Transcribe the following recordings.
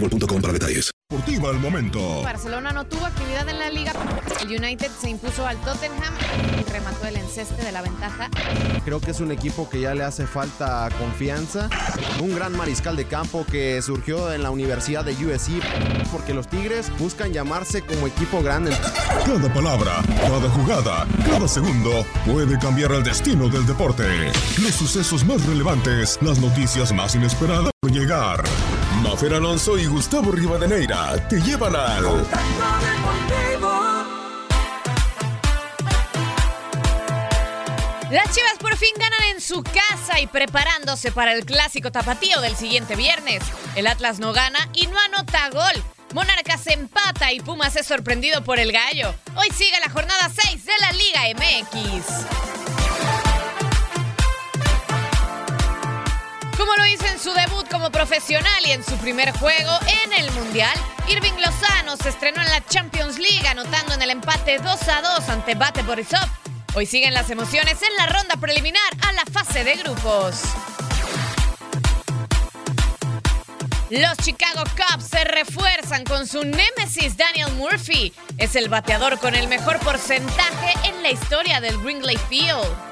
boostmobile.com para detalles. Deportiva al momento. Barcelona no tuvo actividad en la liga. El United se impuso al Tottenham y remató el enceste de la ventaja. Creo que es un equipo que ya le hace falta confianza. Un gran mariscal de campo que surgió en la Universidad de USC porque los Tigres buscan llamarse como equipo grande. Cada palabra, cada jugada, cada segundo puede cambiar el destino del deporte. Los sucesos más relevantes, las noticias más inesperadas por llegar. Mafer Alonso y Gustavo Rivadeneira te llevan al Las Chivas por fin ganan en su casa y preparándose para el clásico tapatío del siguiente viernes. El Atlas no gana y no anota gol. Monarcas empata y Pumas es sorprendido por el gallo. Hoy sigue la jornada 6 de la Liga MX. Como lo hizo en su debut como profesional y en su primer juego en el Mundial, Irving Lozano se estrenó en la Champions League anotando en el empate 2 a 2 ante Bate Borisov. Hoy siguen las emociones en la ronda preliminar a la fase de grupos. Los Chicago Cubs se refuerzan con su némesis Daniel Murphy. Es el bateador con el mejor porcentaje en la historia del Wrigley Field.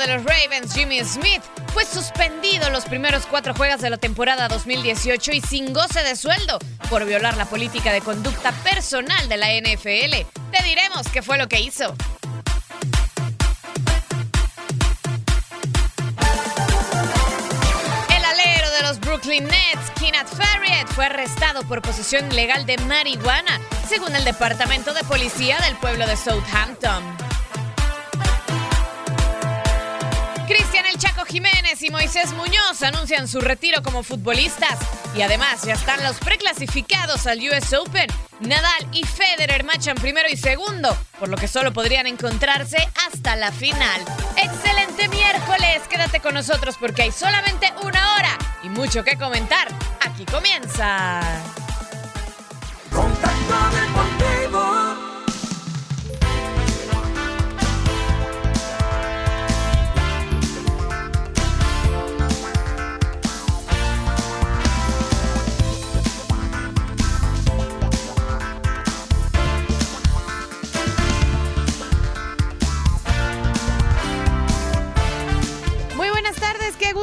De los Ravens, Jimmy Smith, fue suspendido los primeros cuatro juegos de la temporada 2018 y sin goce de sueldo por violar la política de conducta personal de la NFL. Te diremos qué fue lo que hizo. El alero de los Brooklyn Nets, Kenneth Farriet, fue arrestado por posesión ilegal de marihuana, según el Departamento de Policía del pueblo de Southampton. Chaco Jiménez y Moisés Muñoz anuncian su retiro como futbolistas y además ya están los preclasificados al US Open. Nadal y Federer machan primero y segundo, por lo que solo podrían encontrarse hasta la final. Excelente miércoles, quédate con nosotros porque hay solamente una hora y mucho que comentar. Aquí comienza.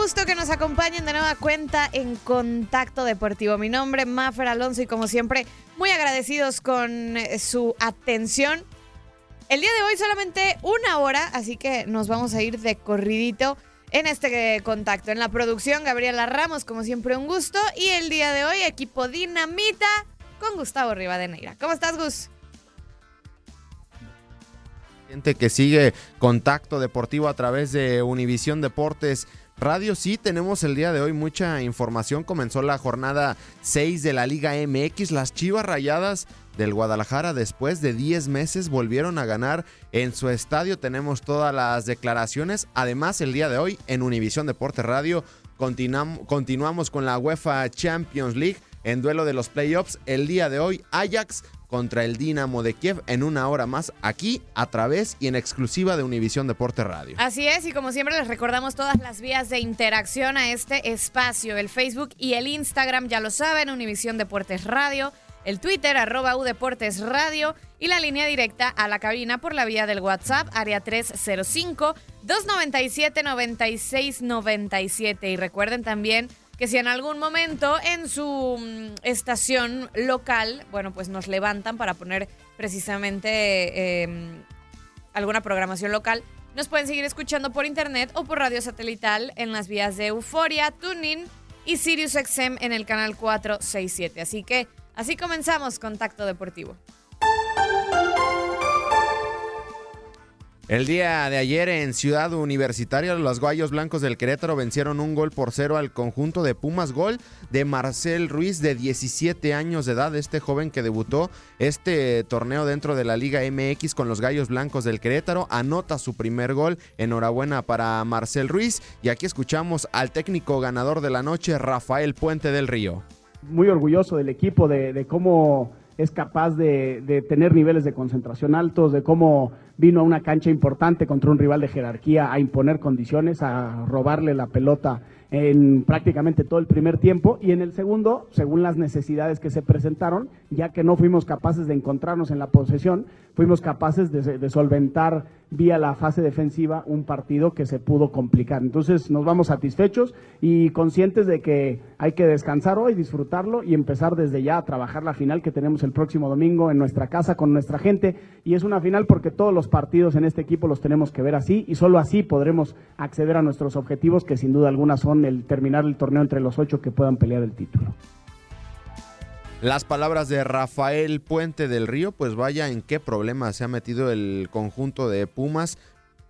Gusto que nos acompañen de nueva cuenta en Contacto Deportivo. Mi nombre es Mafer Alonso y como siempre muy agradecidos con eh, su atención. El día de hoy solamente una hora, así que nos vamos a ir de corridito en este contacto. En la producción, Gabriela Ramos, como siempre, un gusto. Y el día de hoy, equipo Dinamita con Gustavo Rivadeneira. ¿Cómo estás, Gus? Gente que sigue contacto deportivo a través de Univisión Deportes Radio. Sí, tenemos el día de hoy mucha información. Comenzó la jornada 6 de la Liga MX. Las Chivas Rayadas del Guadalajara después de 10 meses volvieron a ganar en su estadio. Tenemos todas las declaraciones. Además, el día de hoy en Univisión Deportes Radio continuamos con la UEFA Champions League en duelo de los playoffs. El día de hoy Ajax contra el Dinamo de Kiev en una hora más aquí a través y en exclusiva de Univisión Deporte Radio. Así es, y como siempre les recordamos todas las vías de interacción a este espacio, el Facebook y el Instagram, ya lo saben, Univisión Deportes Radio, el Twitter arroba Deportes Radio y la línea directa a la cabina por la vía del WhatsApp, área 305 297 9697 y recuerden también que si en algún momento en su mm, estación local, bueno, pues nos levantan para poner precisamente em, alguna programación local, nos pueden seguir escuchando por internet o por radio satelital en las vías de Euforia, Tuning y SiriusXM en el canal 467. Así que así comenzamos Contacto Deportivo. El día de ayer en Ciudad Universitaria, los Guayos Blancos del Querétaro vencieron un gol por cero al conjunto de Pumas. Gol de Marcel Ruiz, de 17 años de edad, este joven que debutó este torneo dentro de la Liga MX con los Gallos Blancos del Querétaro. Anota su primer gol. Enhorabuena para Marcel Ruiz. Y aquí escuchamos al técnico ganador de la noche, Rafael Puente del Río. Muy orgulloso del equipo, de, cómo es capaz de, de tener niveles de concentración altos, de cómo vino a una cancha importante contra un rival de jerarquía a imponer condiciones, a robarle la pelota en prácticamente todo el primer tiempo y en el segundo, según las necesidades que se presentaron, ya que no fuimos capaces de encontrarnos en la posesión, fuimos capaces de, solventar vía la fase defensiva un partido que se pudo complicar. Entonces nos vamos satisfechos y conscientes de que hay que descansar hoy, disfrutarlo y empezar desde ya a trabajar la final que tenemos el próximo domingo en nuestra casa con nuestra gente. Y es una final porque todos los partidos en este equipo los tenemos que ver así y solo así podremos acceder a nuestros objetivos que sin duda alguna son el terminar el torneo entre los ocho que puedan pelear el título. Las palabras de Rafael Puente del Río, pues vaya en qué problema se ha metido el conjunto de Pumas.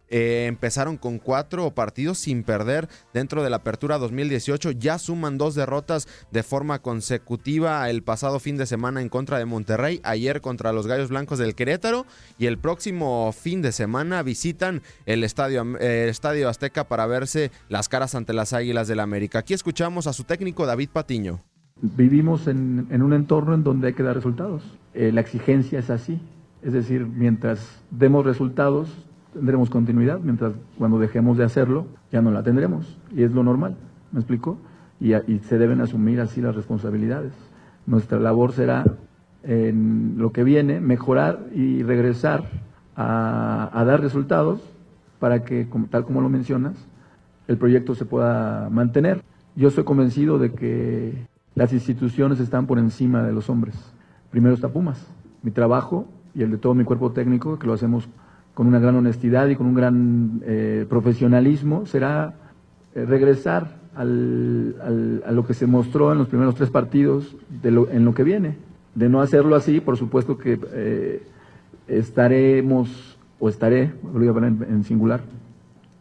Eh, empezaron con cuatro partidos sin perder dentro de la apertura 2018. Ya suman dos derrotas de forma consecutiva el pasado fin de semana en contra de Monterrey, ayer contra los Gallos Blancos del Querétaro y el próximo fin de semana visitan el estadio, eh, estadio Azteca para verse las caras ante las Águilas del América. Aquí escuchamos a su técnico David Patiño. Vivimos en, un entorno en donde hay que dar resultados. Eh, la exigencia es así. Es decir, mientras demos resultados, tendremos continuidad, mientras cuando dejemos de hacerlo, ya no la tendremos. Y es lo normal, ¿me explico? Y, se deben asumir así las responsabilidades. Nuestra labor será, en lo que viene, mejorar y regresar a, a dar resultados para que, tal como lo mencionas, el proyecto se pueda mantener. Yo estoy convencido de que las instituciones están por encima de los hombres. Primero está Pumas. Mi trabajo y el de todo mi cuerpo técnico, que lo hacemos con una gran honestidad y con un gran eh, profesionalismo, será eh, regresar al, a lo que se mostró en los primeros tres partidos de en lo que viene. De no hacerlo así, por supuesto que eh, estaremos, o estaré, lo voy a poner en singular,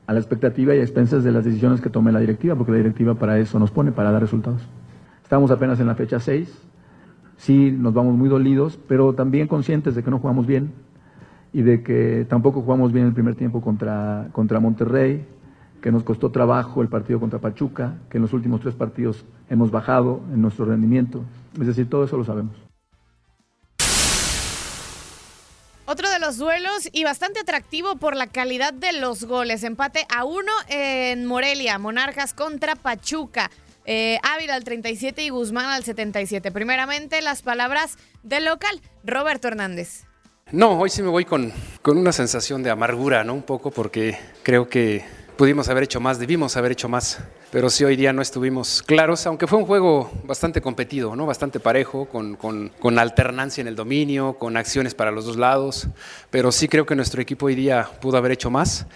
a la expectativa y a expensas de las decisiones que tome la directiva, porque la directiva para eso nos pone, para dar resultados. Estamos apenas en la fecha 6. Sí, nos vamos muy dolidos, pero también conscientes de que no jugamos bien y de que tampoco jugamos bien el primer tiempo contra, contra Monterrey, que nos costó trabajo el partido contra Pachuca, que en los últimos tres partidos hemos bajado en nuestro rendimiento. Es decir, todo eso lo sabemos. Otro de los duelos y bastante atractivo por la calidad de los goles. Empate a uno en Morelia, Monarcas contra Pachuca. Eh, Ávila al 37 y Guzmán al 77. Primeramente, las palabras del local, Roberto Hernández. No, hoy sí me voy con, con una sensación de amargura, ¿no? Un poco porque creo que pudimos haber hecho más, debimos haber hecho más, pero sí hoy día no estuvimos claros, aunque fue un juego bastante competido, ¿no? bastante parejo, con, con, alternancia en el dominio, con acciones para los dos lados, pero sí creo que nuestro equipo hoy día pudo haber hecho más.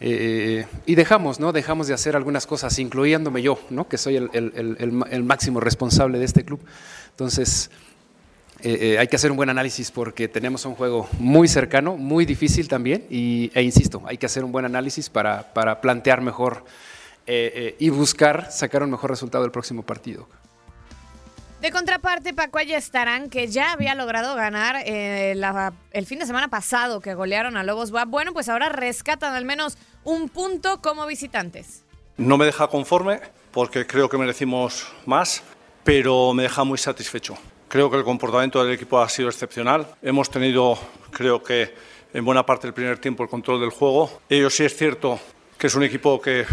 Eh, y dejamos, ¿no? Dejamos de hacer algunas cosas, incluyéndome yo, ¿no? Que soy el, el, el máximo responsable de este club. Entonces, eh, eh, hay que hacer un buen análisis porque tenemos un juego muy cercano, muy difícil también, y, e insisto, hay que hacer un buen análisis para, para plantear mejor eh, y buscar sacar un mejor resultado del próximo partido. De contraparte, Paco estarán que ya había logrado ganar el fin de semana pasado que golearon a Lobos Bueno, pues ahora rescatan al menos un punto como visitantes. No me deja conforme porque creo que merecimos más, pero me deja muy satisfecho. Creo que el comportamiento del equipo ha sido excepcional. Hemos tenido, creo que en buena parte del primer tiempo, el control del juego. Ellos sí es cierto que es un equipo que,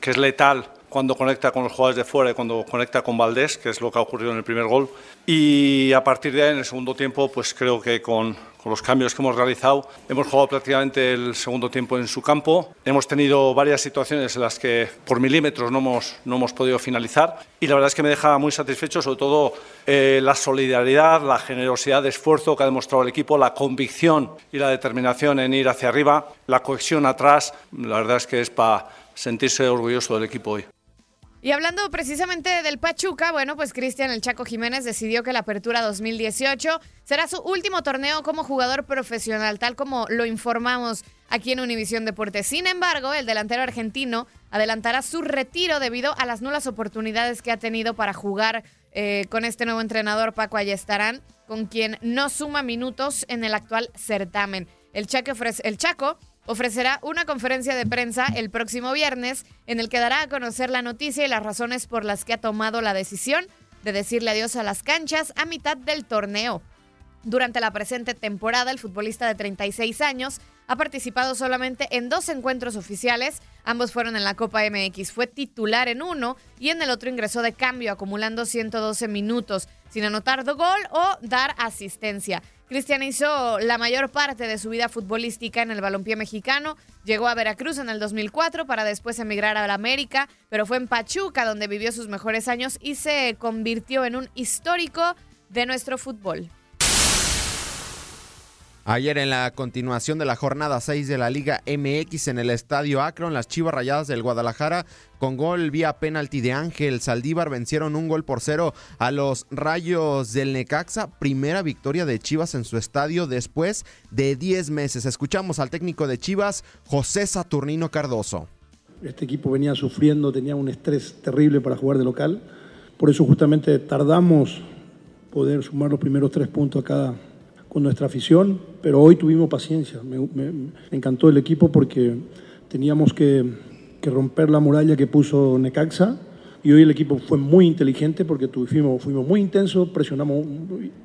que es letal cuando conecta con los jugadores de fuera y cuando conecta con Valdés, que es lo que ha ocurrido en el primer gol. Y a partir de ahí, en el segundo tiempo, pues creo que con, con los cambios que hemos realizado, hemos jugado prácticamente el segundo tiempo en su campo. Hemos tenido varias situaciones en las que por milímetros no hemos, no hemos podido finalizar y la verdad es que me deja muy satisfecho, sobre todo eh, la solidaridad, la generosidad de esfuerzo que ha demostrado el equipo, la convicción y la determinación en ir hacia arriba, la cohesión atrás. La verdad es que es para sentirse orgulloso del equipo hoy. Y hablando precisamente del Pachuca, bueno, pues Cristian El Chaco Jiménez decidió que la Apertura 2018 será su último torneo como jugador profesional, tal como lo informamos aquí en Univisión Deportes. Sin embargo, el delantero argentino adelantará su retiro debido a las nulas oportunidades que ha tenido para jugar eh, con este nuevo entrenador Paco Ayestarán, con quien no suma minutos en el actual certamen. El Chaco, el Chaco ofrecerá una conferencia de prensa el próximo viernes en el que dará a conocer la noticia y las razones por las que ha tomado la decisión de decirle adiós a las canchas a mitad del torneo. Durante la presente temporada, el futbolista de 36 años ha participado solamente en dos encuentros oficiales, ambos fueron en la Copa MX, fue titular en uno y en el otro ingresó de cambio acumulando 112 minutos, sin anotar gol o dar asistencia. Cristian hizo la mayor parte de su vida futbolística en el balompié mexicano. Llegó a Veracruz en el 2004 para después emigrar a la América, pero fue en Pachuca donde vivió sus mejores años y se convirtió en un histórico de nuestro fútbol. Ayer en la continuación de la jornada 6 de la Liga MX en el Estadio Akron, las Chivas Rayadas del Guadalajara con gol vía penalti de Ángel Saldívar vencieron un gol por cero a los Rayos del Necaxa. Primera victoria de Chivas en su estadio después de 10 meses. Escuchamos al técnico de Chivas, José Saturnino Cardoso. Este equipo venía sufriendo, tenía un estrés terrible para jugar de local. Por eso justamente tardamos poder sumar los primeros tres puntos a cada con nuestra afición, pero hoy tuvimos paciencia. Me, encantó el equipo porque teníamos que, romper la muralla que puso Necaxa y hoy el equipo fue muy inteligente porque fuimos, fuimos muy intensos, presionamos,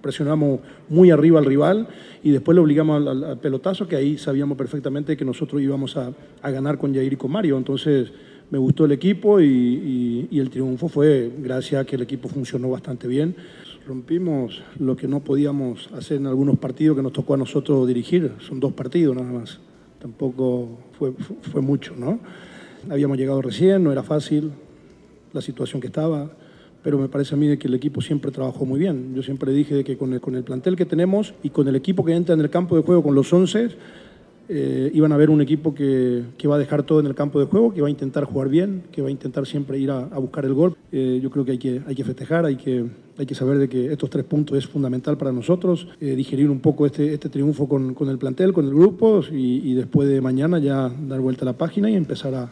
presionamos muy arriba al rival y después le obligamos al, pelotazo que ahí sabíamos perfectamente que nosotros íbamos a, ganar con Jair y con Mario. Entonces me gustó el equipo y el triunfo fue gracias a que el equipo funcionó bastante bien rompimos lo que no podíamos hacer en algunos partidos que nos tocó a nosotros dirigir. Son dos partidos nada más. Tampoco fue, fue mucho, ¿no? Habíamos llegado recién, no era fácil la situación que estaba, pero me parece a mí que el equipo siempre trabajó muy bien. Yo siempre dije que con el, con el plantel que tenemos y con el equipo que entra en el campo de juego, con los 11, eh, iban a ver un equipo que, que, va a dejar todo en el campo de juego, que va a intentar jugar bien, que va a intentar siempre ir a, buscar el gol. Eh, yo creo que hay, que hay que festejar, hay que, hay que saber de que estos tres puntos es fundamental para nosotros, eh, digerir un poco este, este triunfo con, con, el plantel, con el grupo y, y después de mañana ya dar vuelta a la página y empezar a,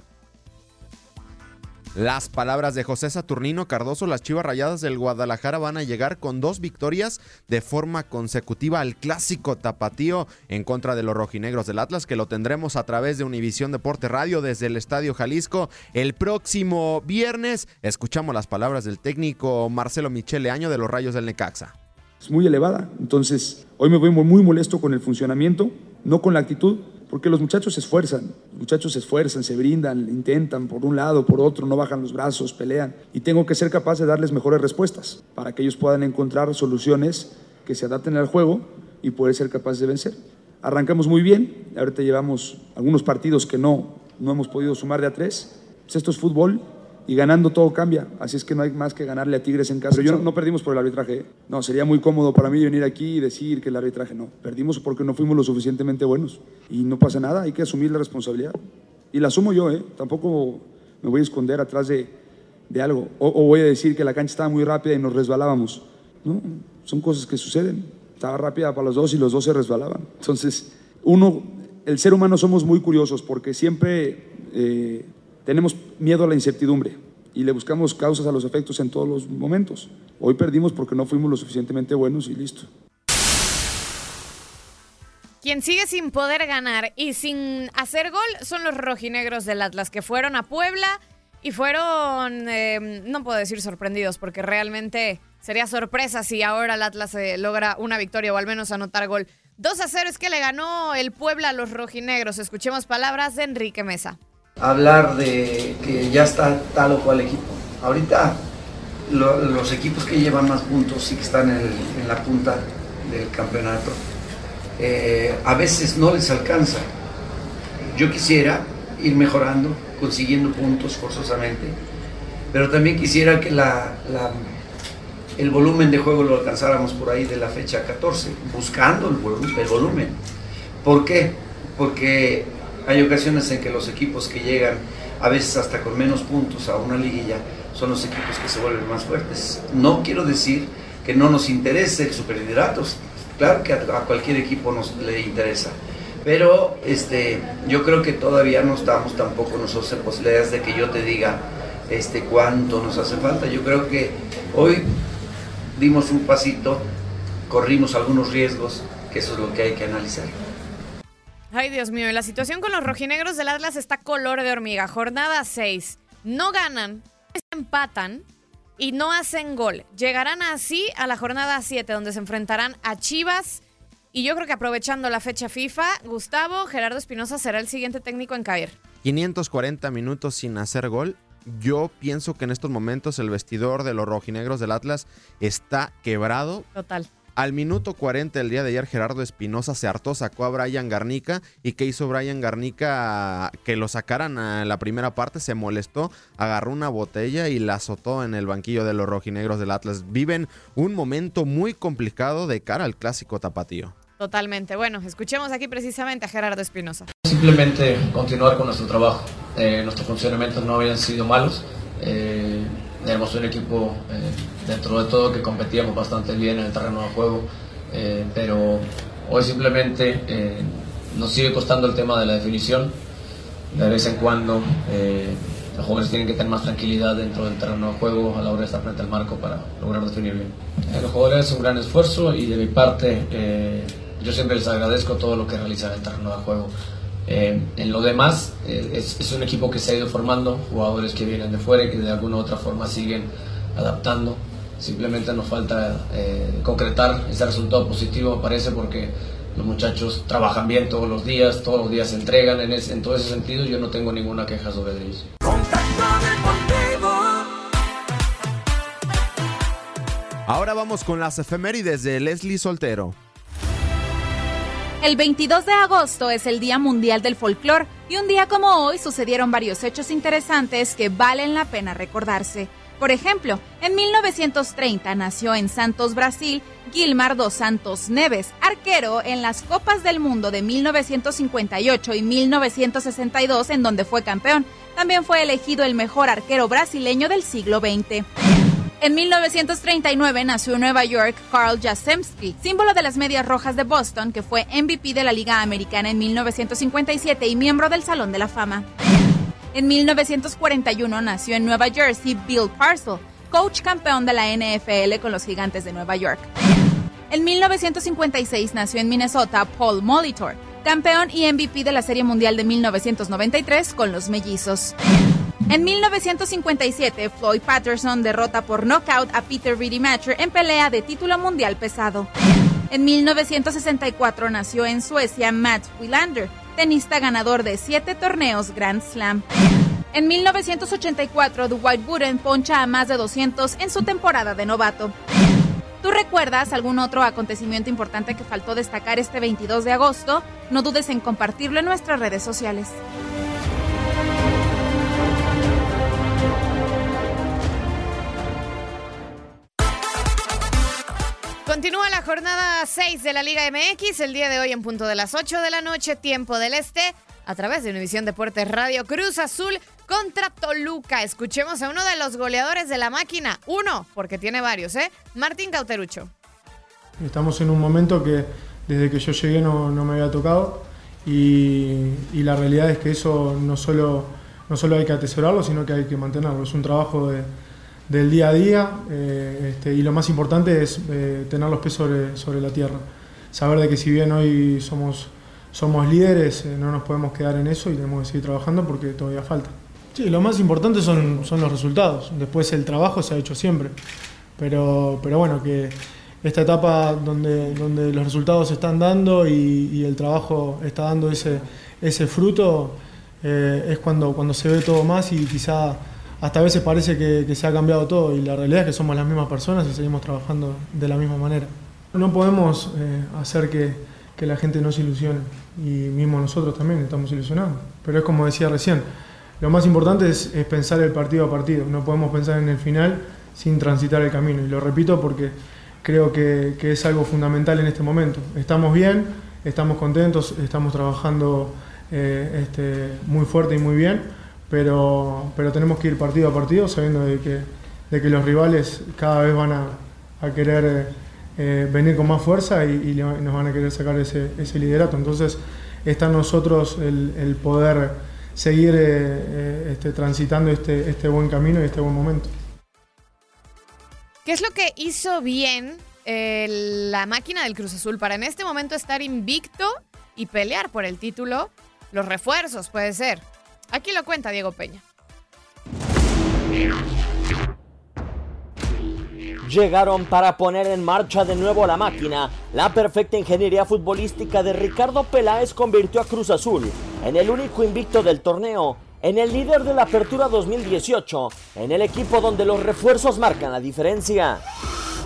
las palabras de José Saturnino Cardoso, las Chivas Rayadas del Guadalajara van a llegar con dos victorias de forma consecutiva al clásico tapatío en contra de los rojinegros del Atlas, que lo tendremos a través de Univisión Deporte Radio desde el Estadio Jalisco el próximo viernes. Escuchamos las palabras del técnico Marcelo Michele Año de los Rayos del Necaxa. Es muy elevada, entonces hoy me voy muy molesto con el funcionamiento, no con la actitud porque los muchachos se esfuerzan, muchachos se esfuerzan, se brindan, intentan por un lado, por otro, no bajan los brazos, pelean. Y tengo que ser capaz de darles mejores respuestas para que ellos puedan encontrar soluciones que se adapten al juego y poder ser capaz de vencer. Arrancamos muy bien, ahorita llevamos algunos partidos que no, no hemos podido sumar de a tres. Pues esto es fútbol y ganando todo cambia. Así es que no hay más que ganarle a Tigres en casa. Pero yo no, no perdimos por el arbitraje. ¿eh? No, sería muy cómodo para mí venir aquí y decir que el arbitraje no. Perdimos porque no fuimos lo suficientemente buenos. Y no pasa nada, hay que asumir la responsabilidad. Y la asumo yo, ¿eh? Tampoco me voy a esconder atrás de, de algo. O, o voy a decir que la cancha estaba muy rápida y nos resbalábamos. No, son cosas que suceden. Estaba rápida para los dos y los dos se resbalaban. Entonces, uno, el ser humano somos muy curiosos porque siempre eh, tenemos miedo a la incertidumbre y le buscamos causas a los efectos en todos los momentos. Hoy perdimos porque no fuimos lo suficientemente buenos y listo. Quien sigue sin poder ganar y sin hacer gol son los rojinegros del Atlas, que fueron a Puebla y fueron, eh, no puedo decir sorprendidos, porque realmente sería sorpresa si ahora el Atlas eh, logra una victoria o al menos anotar gol. 2 a 0 es que le ganó el Puebla a los rojinegros. Escuchemos palabras de Enrique Mesa. Hablar de que ya está tal o cual equipo. Ahorita lo- los equipos que llevan más puntos y que están en, la punta del campeonato, eh, a veces no les alcanza. Yo quisiera ir mejorando, consiguiendo puntos forzosamente, pero también quisiera que la- el volumen de juego lo alcanzáramos por ahí de la fecha 14, buscando el volumen. ¿Por qué? Porque hay ocasiones en que los equipos que llegan a veces hasta con menos puntos a una liguilla son los equipos que se vuelven más fuertes. No quiero decir que no nos interese el superliderato, claro que a, cualquier equipo nos le interesa, pero este, yo creo que todavía no estamos tampoco nosotros en posibilidades de que yo te diga este, cuánto nos hace falta. Yo creo que hoy dimos un pasito, corrimos algunos riesgos, que eso es lo que hay que analizar. Ay, Dios mío, y la situación con los rojinegros del Atlas está color de hormiga. Jornada 6. No ganan, empatan y no hacen gol. Llegarán así a la jornada 7, donde se enfrentarán a Chivas. Y yo creo que aprovechando la fecha FIFA, Gustavo Gerardo Espinosa será el siguiente técnico en caer. 540 minutos sin hacer gol. Yo pienso que en estos momentos el vestidor de los rojinegros del Atlas está quebrado. Total. Al minuto 40 del día de ayer, Gerardo Espinosa se hartó, sacó a Brian Garnica. ¿Y qué hizo Brian Garnica? Que lo sacaran a la primera parte, se molestó, agarró una botella y la azotó en el banquillo de los rojinegros del Atlas. Viven un momento muy complicado de cara al clásico tapatío. Totalmente. Bueno, escuchemos aquí precisamente a Gerardo Espinosa. Simplemente continuar con nuestro trabajo. Eh, nuestros funcionamientos no habían sido malos. Eh, éramos un equipo eh, dentro de todo que competíamos bastante bien en el terreno de juego, eh, pero hoy simplemente eh, nos sigue costando el tema de la definición. De vez en cuando eh, los jóvenes tienen que tener más tranquilidad dentro del terreno de juego a la hora de estar frente al marco para lograr definir bien. Eh, los jugadores hacen un gran esfuerzo y de mi parte eh, yo siempre les agradezco todo lo que realizan en el terreno de juego. Eh, en lo demás, eh, es, es, un equipo que se ha ido formando, jugadores que vienen de fuera y que de alguna u otra forma siguen adaptando. Simplemente nos falta eh, concretar ese resultado positivo, parece, porque los muchachos trabajan bien todos los días, todos los días se entregan. En, ese, en todo ese sentido, yo no tengo ninguna queja sobre ellos. Ahora vamos con las efemérides de Leslie Soltero. El 22 de agosto es el Día Mundial del Folclor y un día como hoy sucedieron varios hechos interesantes que valen la pena recordarse. Por ejemplo, en 1930 nació en Santos, Brasil, Gilmar dos Santos Neves, arquero en las Copas del Mundo de 1958 y 1962 en donde fue campeón. También fue elegido el mejor arquero brasileño del siglo XX. En 1939 nació en Nueva York Carl Jasemski, símbolo de las Medias Rojas de Boston, que fue MVP de la Liga Americana en 1957 y miembro del Salón de la Fama. En 1941 nació en Nueva Jersey Bill Parcell, coach campeón de la NFL con los Gigantes de Nueva York. En 1956 nació en Minnesota Paul Molitor, campeón y MVP de la Serie Mundial de 1993 con los Mellizos. En 1957, Floyd Patterson derrota por knockout a Peter Matcher en pelea de título mundial pesado. En 1964 nació en Suecia Matt Wilander, tenista ganador de siete torneos Grand Slam. En 1984, Dwight Wooden poncha a más de 200 en su temporada de novato. ¿Tú recuerdas algún otro acontecimiento importante que faltó destacar este 22 de agosto? No dudes en compartirlo en nuestras redes sociales. Jornada 6 de la Liga MX, el día de hoy en punto de las 8 de la noche, tiempo del este, a través de Univisión Deportes Radio Cruz Azul contra Toluca. Escuchemos a uno de los goleadores de la máquina. Uno, porque tiene varios, ¿eh? Martín Cauterucho. Estamos en un momento que desde que yo llegué no, no me había tocado y, la realidad es que eso no solo, no solo hay que atesorarlo, sino que hay que mantenerlo. Es un trabajo de, del día a día eh, este, y lo más importante es eh, tener los pies sobre, sobre la tierra. Saber de que si bien hoy somos, somos líderes, eh, no nos podemos quedar en eso y tenemos que seguir trabajando porque todavía falta. Sí, lo más importante son, son los resultados. Después el trabajo se ha hecho siempre. Pero, pero bueno, que esta etapa donde, donde los resultados se están dando y, y el trabajo está dando ese, ese fruto, eh, es cuando, cuando se ve todo más y quizá hasta a veces parece que, se ha cambiado todo y la realidad es que somos las mismas personas y seguimos trabajando de la misma manera. No podemos eh, hacer que, la gente no se ilusione y mismo nosotros también estamos ilusionados. Pero es como decía recién, lo más importante es, pensar el partido a partido, no podemos pensar en el final sin transitar el camino. Y lo repito porque creo que, que, es algo fundamental en este momento. Estamos bien, estamos contentos, estamos trabajando eh, este, muy fuerte y muy bien, pero, pero tenemos que ir partido a partido sabiendo de que, de que los rivales cada vez van a, a querer eh, venir con más fuerza y, nos van a querer sacar ese, ese liderato. Entonces está en nosotros el, poder seguir eh, este, transitando este, este buen camino y este buen momento. ¿Qué es lo que hizo bien eh, la máquina del Cruz Azul para en este momento estar invicto y pelear por el título? Los refuerzos, puede ser. Aquí lo cuenta Diego Peña. Llegaron para poner en marcha de nuevo la máquina. La perfecta ingeniería futbolística de Ricardo Peláez convirtió a Cruz Azul en el único invicto del torneo, en el líder de la Apertura 2018, en el equipo donde los refuerzos marcan la diferencia.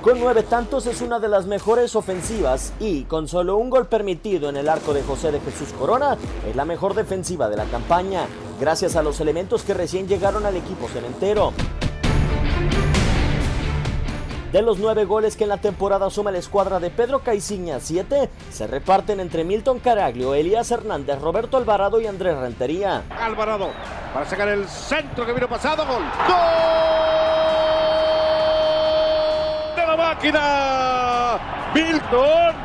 Con nueve tantos es una de las mejores ofensivas y con solo un gol permitido en el arco de José de Jesús Corona es la mejor defensiva de la campaña, gracias a los elementos que recién llegaron al equipo cementero. De los nueve goles que en la temporada suma la escuadra de Pedro Caiciña, siete se reparten entre Milton Caraglio, Elías Hernández, Roberto Alvarado y Andrés Rentería. Alvarado para sacar el centro que vino pasado, gol. ¡Gol! Máquina, Milton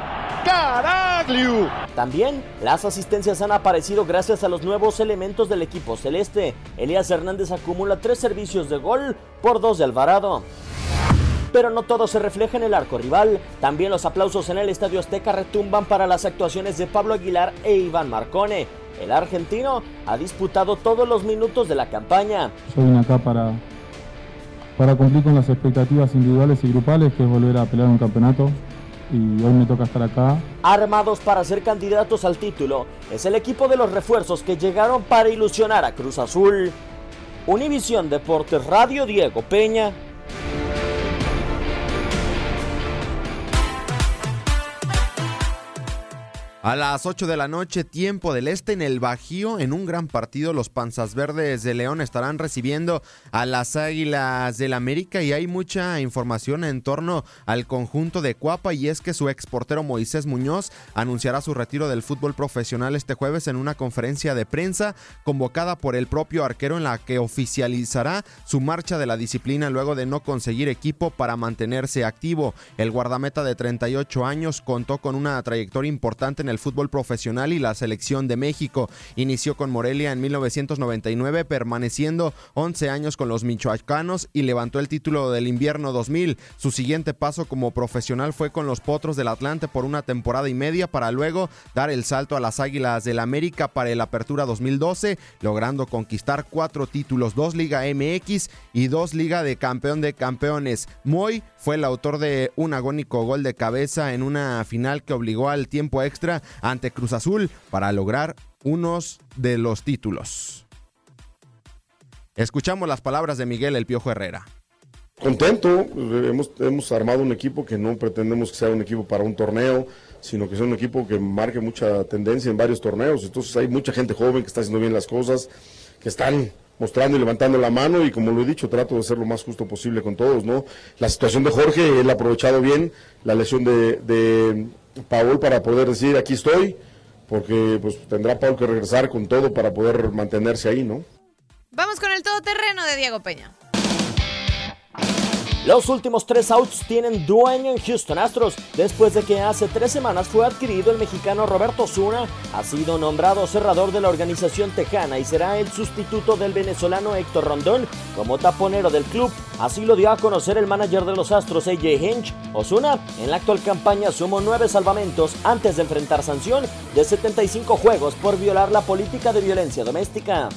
Caraglio. También las asistencias han aparecido gracias a los nuevos elementos del equipo celeste. Elías Hernández acumula tres servicios de gol por dos de Alvarado. Pero no todo se refleja en el arco rival. También los aplausos en el Estadio Azteca retumban para las actuaciones de Pablo Aguilar e Iván Marcone. El argentino ha disputado todos los minutos de la campaña. Yo vine acá para, para cumplir con las expectativas individuales y grupales, que es volver a pelear un campeonato. Y hoy me toca estar acá. Armados para ser candidatos al título, es el equipo de los refuerzos que llegaron para ilusionar a Cruz Azul. Univisión Deportes Radio Diego Peña. A las 8 de la noche, tiempo del este, en el Bajío, en un gran partido, los Panzas Verdes de León estarán recibiendo a las Águilas del América y hay mucha información en torno al conjunto de Cuapa y es que su exportero Moisés Muñoz anunciará su retiro del fútbol profesional este jueves en una conferencia de prensa convocada por el propio arquero en la que oficializará su marcha de la disciplina luego de no conseguir equipo para mantenerse activo. El guardameta de 38 años contó con una trayectoria importante en el fútbol profesional y la selección de México. Inició con Morelia en 1999, permaneciendo 11 años con los michoacanos y levantó el título del invierno 2000. Su siguiente paso como profesional fue con los Potros del Atlante por una temporada y media para luego dar el salto a las Águilas del América para el Apertura 2012, logrando conquistar cuatro títulos, dos Liga MX y dos Liga de Campeón de Campeones. Moy fue el autor de un agónico gol de cabeza en una final que obligó al tiempo extra ante Cruz Azul para lograr unos de los títulos. Escuchamos las palabras de Miguel El Piojo Herrera. Contento, hemos, hemos armado un equipo que no pretendemos que sea un equipo para un torneo, sino que sea un equipo que marque mucha tendencia en varios torneos. Entonces hay mucha gente joven que está haciendo bien las cosas, que están mostrando y levantando la mano y como lo he dicho, trato de ser lo más justo posible con todos, ¿no? La situación de Jorge, él ha aprovechado bien la lesión de, de Paul para poder decir aquí estoy, porque pues tendrá Paul que regresar con todo para poder mantenerse ahí, ¿no? Vamos con el todoterreno de Diego Peña. Los últimos tres outs tienen dueño en Houston Astros, después de que hace tres semanas fue adquirido el mexicano Roberto Zuna, ha sido nombrado cerrador de la organización tejana y será el sustituto del venezolano Héctor Rondón como taponero del club. Así lo dio a conocer el manager de los Astros, AJ Hinch. Osuna, en la actual campaña sumó nueve salvamentos antes de enfrentar sanción de 75 juegos por violar la política de violencia doméstica.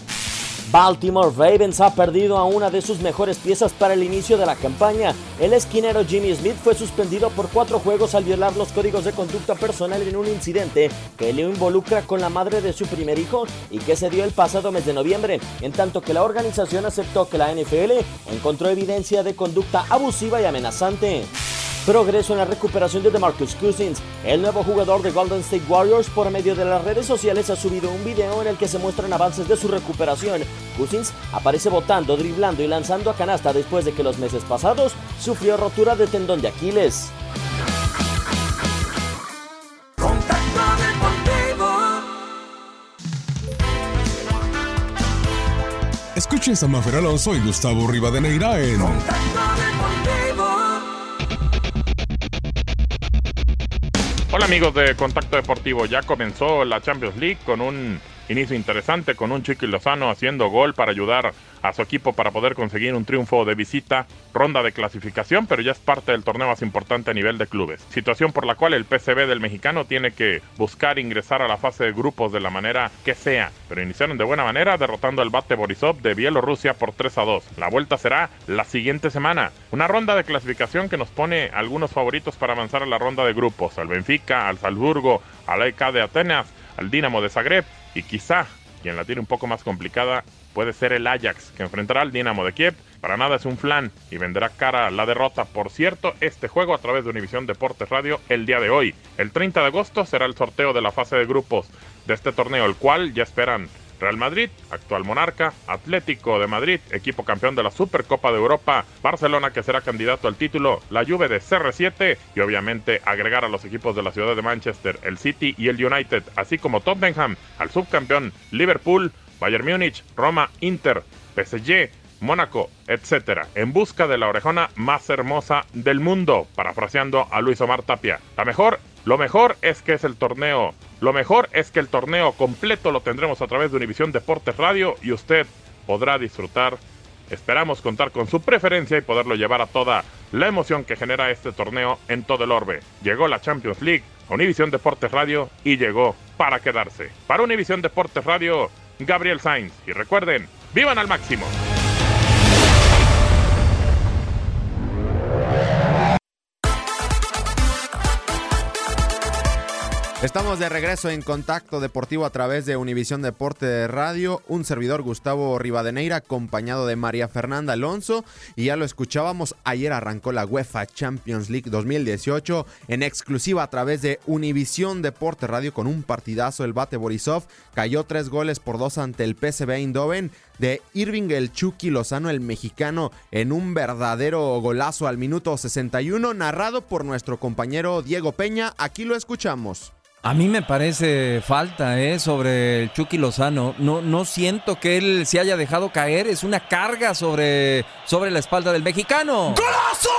Baltimore Ravens ha perdido a una de sus mejores piezas para el inicio de la campaña. El esquinero Jimmy Smith fue suspendido por cuatro juegos al violar los códigos de conducta personal en un incidente que le involucra con la madre de su primer hijo y que se dio el pasado mes de noviembre, en tanto que la organización aceptó que la NFL encontró evidencia de conducta abusiva y amenazante. Progreso en la recuperación de DeMarcus Cousins. El nuevo jugador de Golden State Warriors por medio de las redes sociales ha subido un video en el que se muestran avances de su recuperación. Cousins aparece botando, driblando y lanzando a canasta después de que los meses pasados sufrió rotura de tendón de Aquiles. Escuchen a Mafer Alonso y Gustavo Rivadeneira en Hola amigos de Contacto Deportivo, ya comenzó la Champions League con un inicio interesante, con un Chiqui Lozano haciendo gol para ayudar a su equipo para poder conseguir un triunfo de visita, ronda de clasificación, pero ya es parte del torneo más importante a nivel de clubes. Situación por la cual el PCB del mexicano tiene que buscar ingresar a la fase de grupos de la manera que sea, pero iniciaron de buena manera derrotando al Bate Borisov de Bielorrusia por 3 a 2. La vuelta será la siguiente semana. Una ronda de clasificación que nos pone algunos favoritos para avanzar a la ronda de grupos, al Benfica, al Salzburgo, al AEK de Atenas, al Dinamo de Zagreb y quizá quien la tiene un poco más complicada puede ser el Ajax, que enfrentará al Dinamo de Kiev. Para nada es un flan y venderá cara la derrota. Por cierto, este juego a través de Univisión Deportes Radio el día de hoy. El 30 de agosto será el sorteo de la fase de grupos de este torneo, el cual ya esperan Real Madrid, actual monarca, Atlético de Madrid, equipo campeón de la Supercopa de Europa, Barcelona que será candidato al título, la Juve de CR7 y obviamente agregar a los equipos de la ciudad de Manchester, el City y el United, así como Tottenham, al subcampeón Liverpool, Bayern Múnich, Roma, Inter, PSG, Mónaco, etc. En busca de la orejona más hermosa del mundo, parafraseando a Luis Omar Tapia. La mejor, lo mejor es que es el torneo. Lo mejor es que el torneo completo lo tendremos a través de Univisión Deportes Radio y usted podrá disfrutar. Esperamos contar con su preferencia y poderlo llevar a toda la emoción que genera este torneo en todo el orbe. Llegó la Champions League a Univisión Deportes Radio y llegó para quedarse. Para Univisión Deportes Radio, Gabriel Sainz. Y recuerden, vivan al máximo. Estamos de regreso en Contacto Deportivo a través de Univisión Deporte de Radio. Un servidor Gustavo Rivadeneira acompañado de María Fernanda Alonso. Y ya lo escuchábamos, ayer arrancó la UEFA Champions League 2018 en exclusiva a través de Univisión Deporte Radio con un partidazo. El bate Borisov cayó tres goles por dos ante el PSV Eindhoven de Irving el Chucky Lozano, el mexicano, en un verdadero golazo al minuto 61, narrado por nuestro compañero Diego Peña. Aquí lo escuchamos. A mí me parece falta ¿eh? sobre el Chucky Lozano. No, no siento que él se haya dejado caer. Es una carga sobre, sobre la espalda del mexicano. ¡Golazo!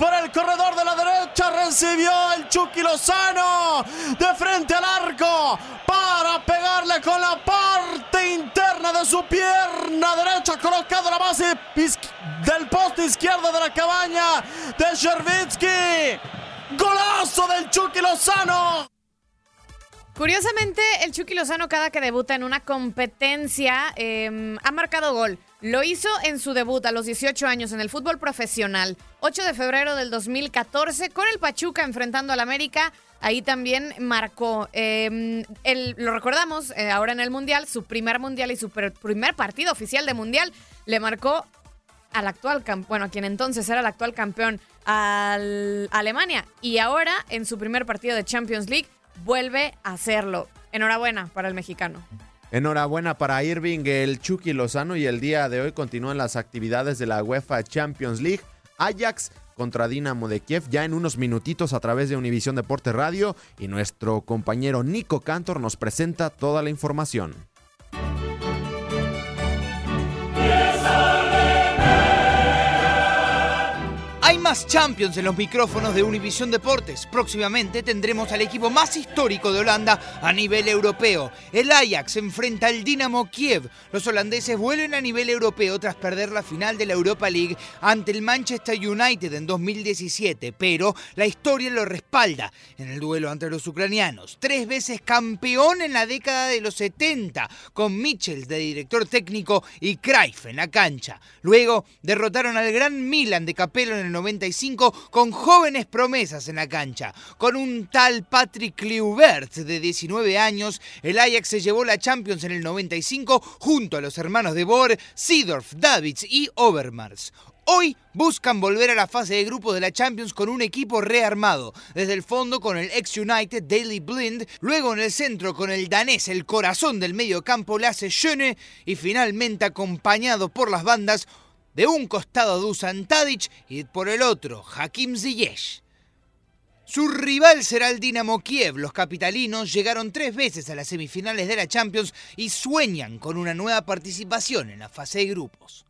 Por el corredor de la derecha, recibió el Chucky Lozano de frente al arco para pegarle con la parte interna de su pierna derecha, colocado la base del poste izquierdo de la cabaña de Shervitsky. Golazo del Chucky Lozano. Curiosamente, el Chucky Lozano cada que debuta en una competencia eh, ha marcado gol. Lo hizo en su debut a los 18 años en el fútbol profesional, 8 de febrero del 2014, con el Pachuca enfrentando al América. Ahí también marcó, eh, el, lo recordamos eh, ahora en el Mundial, su primer Mundial y su primer partido oficial de Mundial, le marcó al actual bueno, a quien entonces era el actual campeón, al Alemania. Y ahora, en su primer partido de Champions League, vuelve a hacerlo. Enhorabuena para el mexicano. Enhorabuena para Irving, el Chucky Lozano y el día de hoy continúan las actividades de la UEFA Champions League. Ajax contra Dinamo de Kiev ya en unos minutitos a través de Univisión Deporte Radio y nuestro compañero Nico Cantor nos presenta toda la información. Más Champions en los micrófonos de Univisión Deportes. Próximamente tendremos al equipo más histórico de Holanda a nivel europeo. El Ajax enfrenta al Dinamo Kiev. Los holandeses vuelven a nivel europeo tras perder la final de la Europa League ante el Manchester United en 2017, pero la historia lo respalda en el duelo ante los ucranianos. Tres veces campeón en la década de los 70, con Mitchell de director técnico y Cruyff en la cancha. Luego derrotaron al Gran Milan de Capello en el 95 con jóvenes promesas en la cancha. Con un tal Patrick Kluivert de 19 años, el Ajax se llevó la Champions en el 95 junto a los hermanos de Boer, Seedorf, Davids y Overmars. Hoy buscan volver a la fase de grupo de la Champions con un equipo rearmado. Desde el fondo con el ex United Daily Blind, luego en el centro con el danés, el corazón del medio campo Lasse Schöne y finalmente acompañado por las bandas de un costado Dusan Tadic y por el otro Hakim Ziyech. Su rival será el Dinamo Kiev. Los capitalinos llegaron tres veces a las semifinales de la Champions y sueñan con una nueva participación en la fase de grupos.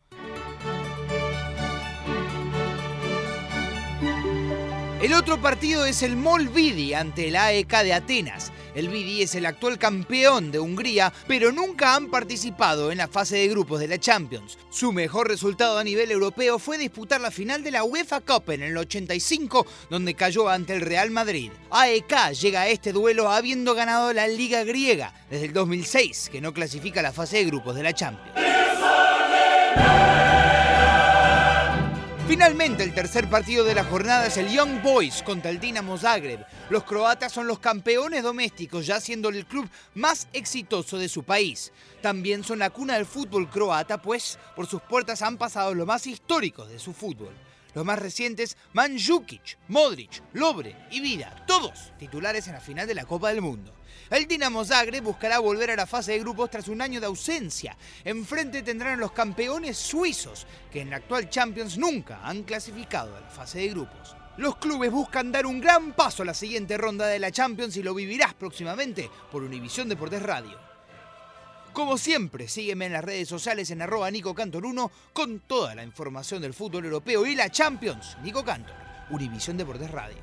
El otro partido es el Molvidi ante el AEK de Atenas. El Vidi es el actual campeón de Hungría, pero nunca han participado en la fase de grupos de la Champions. Su mejor resultado a nivel europeo fue disputar la final de la UEFA Cup en el 85, donde cayó ante el Real Madrid. AEK llega a este duelo habiendo ganado la Liga griega desde el 2006, que no clasifica la fase de grupos de la Champions. Finalmente, el tercer partido de la jornada es el Young Boys contra el Dinamo Zagreb. Los croatas son los campeones domésticos, ya siendo el club más exitoso de su país. También son la cuna del fútbol croata, pues por sus puertas han pasado los más históricos de su fútbol. Los más recientes, Manjukic, Modric, Lobre y Vida, todos titulares en la final de la Copa del Mundo. El Dinamo Zagreb buscará volver a la fase de grupos tras un año de ausencia. Enfrente tendrán los campeones suizos, que en la actual Champions nunca han clasificado a la fase de grupos. Los clubes buscan dar un gran paso a la siguiente ronda de la Champions y lo vivirás próximamente por Univisión Deportes Radio. Como siempre, sígueme en las redes sociales en arroba Nico Cantor 1 con toda la información del fútbol europeo y la Champions. Nico Cantor, Univisión Deportes Radio.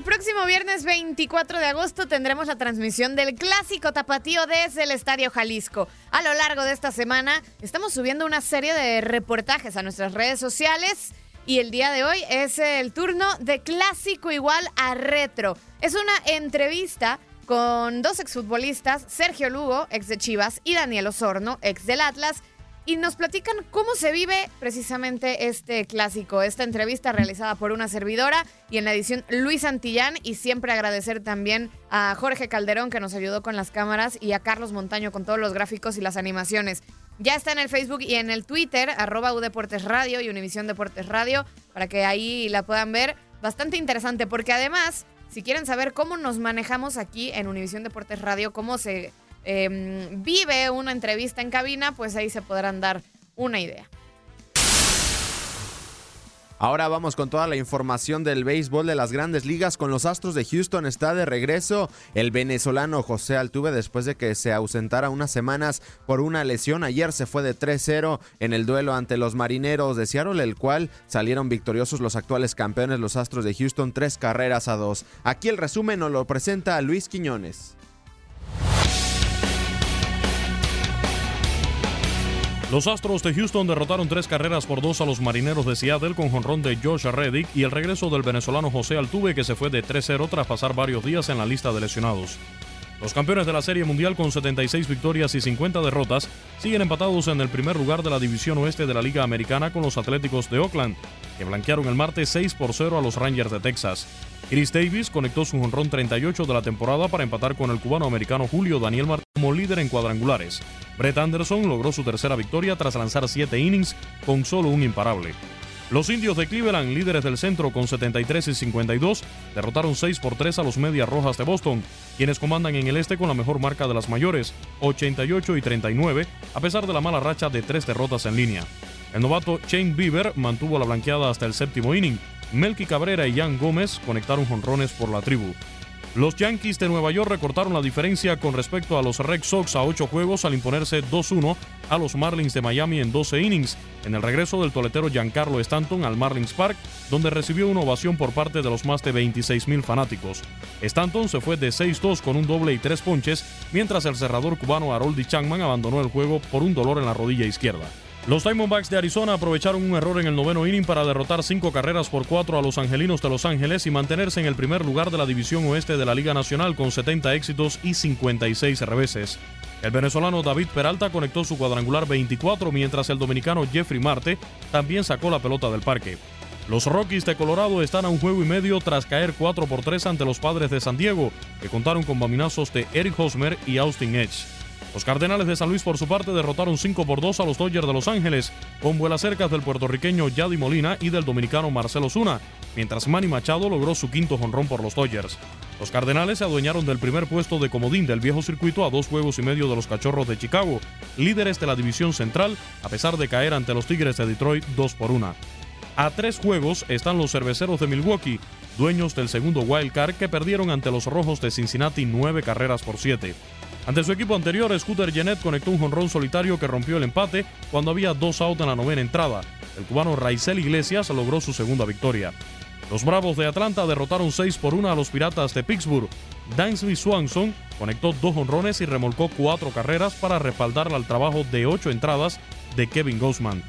El próximo viernes 24 de agosto tendremos la transmisión del clásico tapatío desde el Estadio Jalisco. A lo largo de esta semana estamos subiendo una serie de reportajes a nuestras redes sociales y el día de hoy es el turno de clásico igual a retro. Es una entrevista con dos exfutbolistas, Sergio Lugo, ex de Chivas, y Daniel Osorno, ex del Atlas, y nos platican cómo se vive precisamente este clásico, esta entrevista realizada por una servidora y en la edición Luis Antillán y siempre agradecer también a Jorge Calderón que nos ayudó con las cámaras y a Carlos Montaño con todos los gráficos y las animaciones. Ya está en el Facebook y en el Twitter, arroba Udeportes Radio y Univisión Deportes Radio, para que ahí la puedan ver. Bastante interesante porque además, si quieren saber cómo nos manejamos aquí en Univisión Deportes Radio, cómo se eh, vive una entrevista en cabina, pues ahí se podrán dar una idea. Ahora vamos con toda la información del béisbol de las grandes ligas. Con los Astros de Houston está de regreso el venezolano José Altuve después de que se ausentara unas semanas por una lesión. Ayer se fue de 3-0 en el duelo ante los marineros de Seattle, el cual salieron victoriosos los actuales campeones, los Astros de Houston, tres carreras a dos. Aquí el resumen nos lo presenta Luis Quiñones. Los Astros de Houston derrotaron tres carreras por dos a los Marineros de Seattle con jonrón de Josh Reddick y el regreso del venezolano José Altuve que se fue de 3-0 tras pasar varios días en la lista de lesionados. Los campeones de la Serie Mundial con 76 victorias y 50 derrotas siguen empatados en el primer lugar de la División Oeste de la Liga Americana con los Atléticos de Oakland, que blanquearon el martes 6 por 0 a los Rangers de Texas. Chris Davis conectó su jonrón 38 de la temporada para empatar con el cubano-americano Julio Daniel Martínez como líder en cuadrangulares. Brett Anderson logró su tercera victoria tras lanzar 7 innings con solo un imparable. Los indios de Cleveland, líderes del centro con 73 y 52, derrotaron 6 por 3 a los Medias Rojas de Boston, quienes comandan en el este con la mejor marca de las mayores, 88 y 39, a pesar de la mala racha de tres derrotas en línea. El novato Shane Bieber mantuvo la blanqueada hasta el séptimo inning. Melky Cabrera y Jan Gómez conectaron jonrones por la tribu. Los Yankees de Nueva York recortaron la diferencia con respecto a los Red Sox a 8 juegos al imponerse 2-1 a los Marlins de Miami en 12 innings, en el regreso del toletero Giancarlo Stanton al Marlins Park, donde recibió una ovación por parte de los más de 26 mil fanáticos. Stanton se fue de 6-2 con un doble y tres ponches, mientras el cerrador cubano Haroldi Changman abandonó el juego por un dolor en la rodilla izquierda. Los Diamondbacks de Arizona aprovecharon un error en el noveno inning para derrotar cinco carreras por cuatro a los Angelinos de Los Ángeles y mantenerse en el primer lugar de la División Oeste de la Liga Nacional con 70 éxitos y 56 reveses. El venezolano David Peralta conectó su cuadrangular 24 mientras el dominicano Jeffrey Marte también sacó la pelota del parque. Los Rockies de Colorado están a un juego y medio tras caer 4 por 3 ante los Padres de San Diego, que contaron con baminazos de Eric Hosmer y Austin Edge. Los Cardenales de San Luis, por su parte, derrotaron 5 por 2 a los Dodgers de Los Ángeles, con vuelas cercas del puertorriqueño Yadi Molina y del dominicano Marcelo Zuna, mientras Manny Machado logró su quinto jonrón por los Dodgers. Los Cardenales se adueñaron del primer puesto de comodín del viejo circuito a dos juegos y medio de los Cachorros de Chicago, líderes de la división central, a pesar de caer ante los Tigres de Detroit 2 por 1. A tres juegos están los cerveceros de Milwaukee, dueños del segundo wild card que perdieron ante los Rojos de Cincinnati nueve carreras por siete. Ante su equipo anterior, Scooter Jeanette conectó un jonrón solitario que rompió el empate cuando había dos outs en la novena entrada. El cubano Raizel Iglesias logró su segunda victoria. Los Bravos de Atlanta derrotaron 6 por 1 a los Piratas de Pittsburgh. Dansby Swanson conectó dos honrones y remolcó cuatro carreras para respaldar al trabajo de ocho entradas de Kevin Gausman.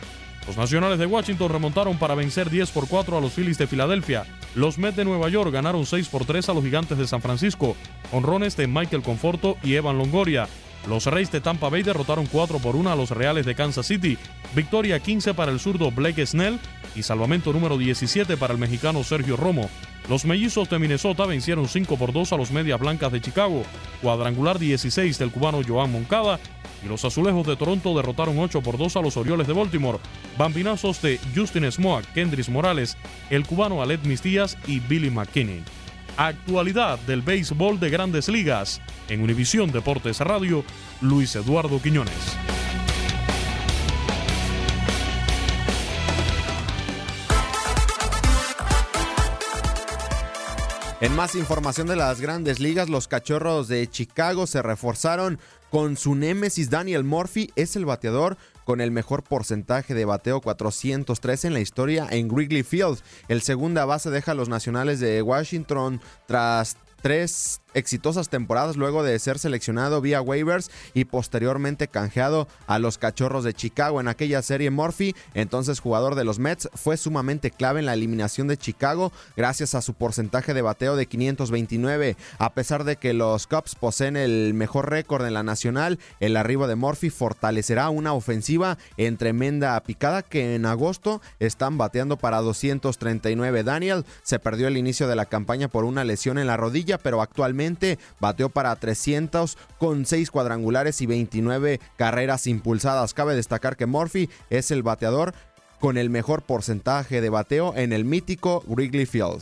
Los Nacionales de Washington remontaron para vencer 10 por 4 a los Phillies de Filadelfia. Los Mets de Nueva York ganaron 6 por 3 a los Gigantes de San Francisco. Honrones de Michael Conforto y Evan Longoria. Los Reyes de Tampa Bay derrotaron 4 por 1 a los Reales de Kansas City. Victoria 15 para el zurdo Blake Snell y salvamento número 17 para el mexicano Sergio Romo. Los mellizos de Minnesota vencieron 5 por 2 a los Medias Blancas de Chicago. Cuadrangular 16 del cubano Joan Moncada y los Azulejos de Toronto derrotaron 8 por 2 a los Orioles de Baltimore. Bambinazos de Justin Smoak, Kendris Morales, el cubano Alet Mistías y Billy McKinney. Actualidad del béisbol de grandes ligas. En Univisión Deportes Radio, Luis Eduardo Quiñones. En más información de las grandes ligas, los cachorros de Chicago se reforzaron con su némesis Daniel Murphy. Es el bateador con el mejor porcentaje de bateo 403 en la historia en Wrigley Field. El segunda base deja a los nacionales de Washington tras tres exitosas temporadas luego de ser seleccionado vía waivers y posteriormente canjeado a los Cachorros de Chicago en aquella serie Murphy, entonces jugador de los Mets, fue sumamente clave en la eliminación de Chicago gracias a su porcentaje de bateo de 529. A pesar de que los Cubs poseen el mejor récord en la nacional, el arribo de Murphy fortalecerá una ofensiva en tremenda picada que en agosto están bateando para 239. Daniel se perdió el inicio de la campaña por una lesión en la rodilla, pero actualmente bateó para 300 con 6 cuadrangulares y 29 carreras impulsadas. Cabe destacar que Murphy es el bateador con el mejor porcentaje de bateo en el mítico Wrigley Field.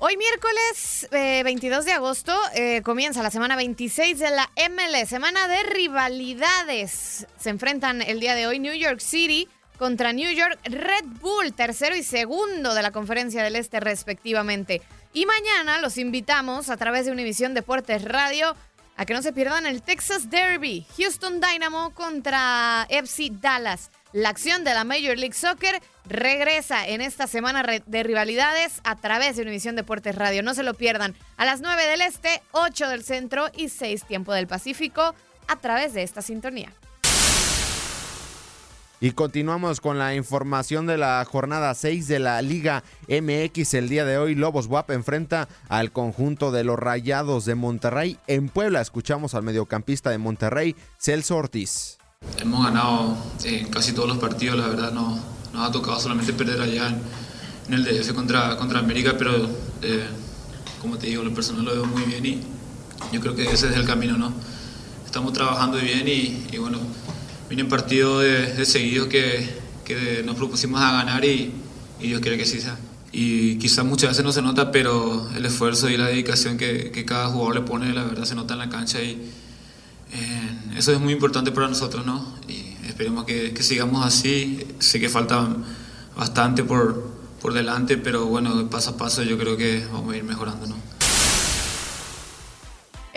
Hoy miércoles eh, 22 de agosto eh, comienza la semana 26 de la ML, semana de rivalidades. Se enfrentan el día de hoy New York City contra New York Red Bull, tercero y segundo de la Conferencia del Este respectivamente. Y mañana los invitamos a través de Univisión Deportes Radio a que no se pierdan el Texas Derby, Houston Dynamo contra FC Dallas. La acción de la Major League Soccer regresa en esta semana de rivalidades a través de Univisión Deportes Radio. No se lo pierdan. A las 9 del Este, 8 del Centro y 6 tiempo del Pacífico a través de esta sintonía. Y continuamos con la información de la jornada 6 de la Liga MX. El día de hoy, Lobos WAP enfrenta al conjunto de los Rayados de Monterrey. En Puebla escuchamos al mediocampista de Monterrey, Celso Ortiz. Hemos ganado eh, casi todos los partidos, la verdad no, nos ha tocado solamente perder allá en, el DF contra, contra América, pero eh, como te digo, lo personal lo veo muy bien y yo creo que ese es el camino, ¿no? Estamos trabajando bien y bueno vienen partidos de, de seguidos que, que, nos propusimos a ganar y, y, Dios quiere que sí sea. Y quizás muchas veces no se nota, pero el esfuerzo y la dedicación que, que cada jugador le pone, la verdad se nota en la cancha y eh, eso es muy importante para nosotros, ¿no? Y esperemos que, que, sigamos así. Sé que falta bastante por, por delante, pero bueno, paso a paso yo creo que vamos a ir mejorando, ¿no?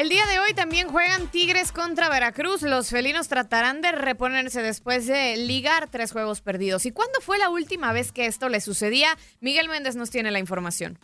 El día de hoy también juegan Tigres contra Veracruz. Los felinos tratarán de reponerse después de ligar tres juegos perdidos. ¿Y cuándo fue la última vez que esto le sucedía? Miguel Méndez nos tiene la información.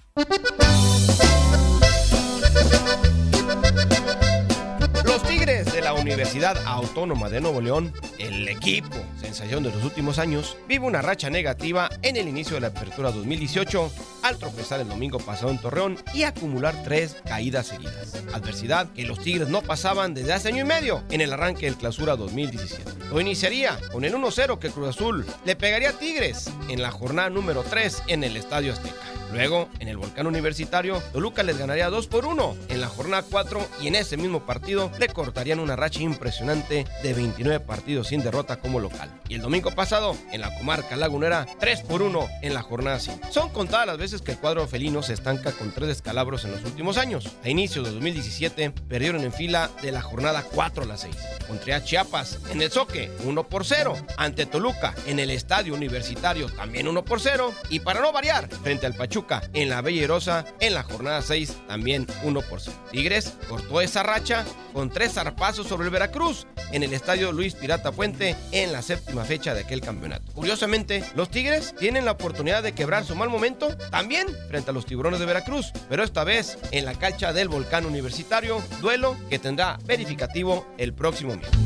De la Universidad Autónoma de Nuevo León, el equipo sensación de los últimos años, vive una racha negativa en el inicio de la apertura 2018 al tropezar el domingo pasado en Torreón y acumular tres caídas seguidas. Adversidad que los Tigres no pasaban desde hace año y medio en el arranque del clausura 2017. Lo iniciaría con el 1-0 que Cruz Azul le pegaría a Tigres en la jornada número 3 en el Estadio Azteca. Luego, en el Volcán Universitario, Toluca les ganaría 2 por 1 en la jornada 4 y en ese mismo partido le cortarían una racha impresionante de 29 partidos sin derrota como local. Y el domingo pasado, en la comarca lagunera, 3 por 1 en la jornada 5. Son contadas las veces que el cuadro felino se estanca con tres descalabros en los últimos años. A inicios de 2017, perdieron en fila de la jornada 4 a la 6. Contra Chiapas, en el Soque, 1 por 0. Ante Toluca, en el Estadio Universitario, también 1 por 0. Y para no variar, frente al Pachuca, en la Bellerosa en la jornada 6 también 1 por 0. Tigres cortó esa racha con tres zarpazos sobre el Veracruz en el estadio Luis Pirata Puente en la séptima fecha de aquel campeonato. Curiosamente, los Tigres tienen la oportunidad de quebrar su mal momento también frente a los tiburones de Veracruz, pero esta vez en la cancha del Volcán Universitario, duelo que tendrá verificativo el próximo miércoles.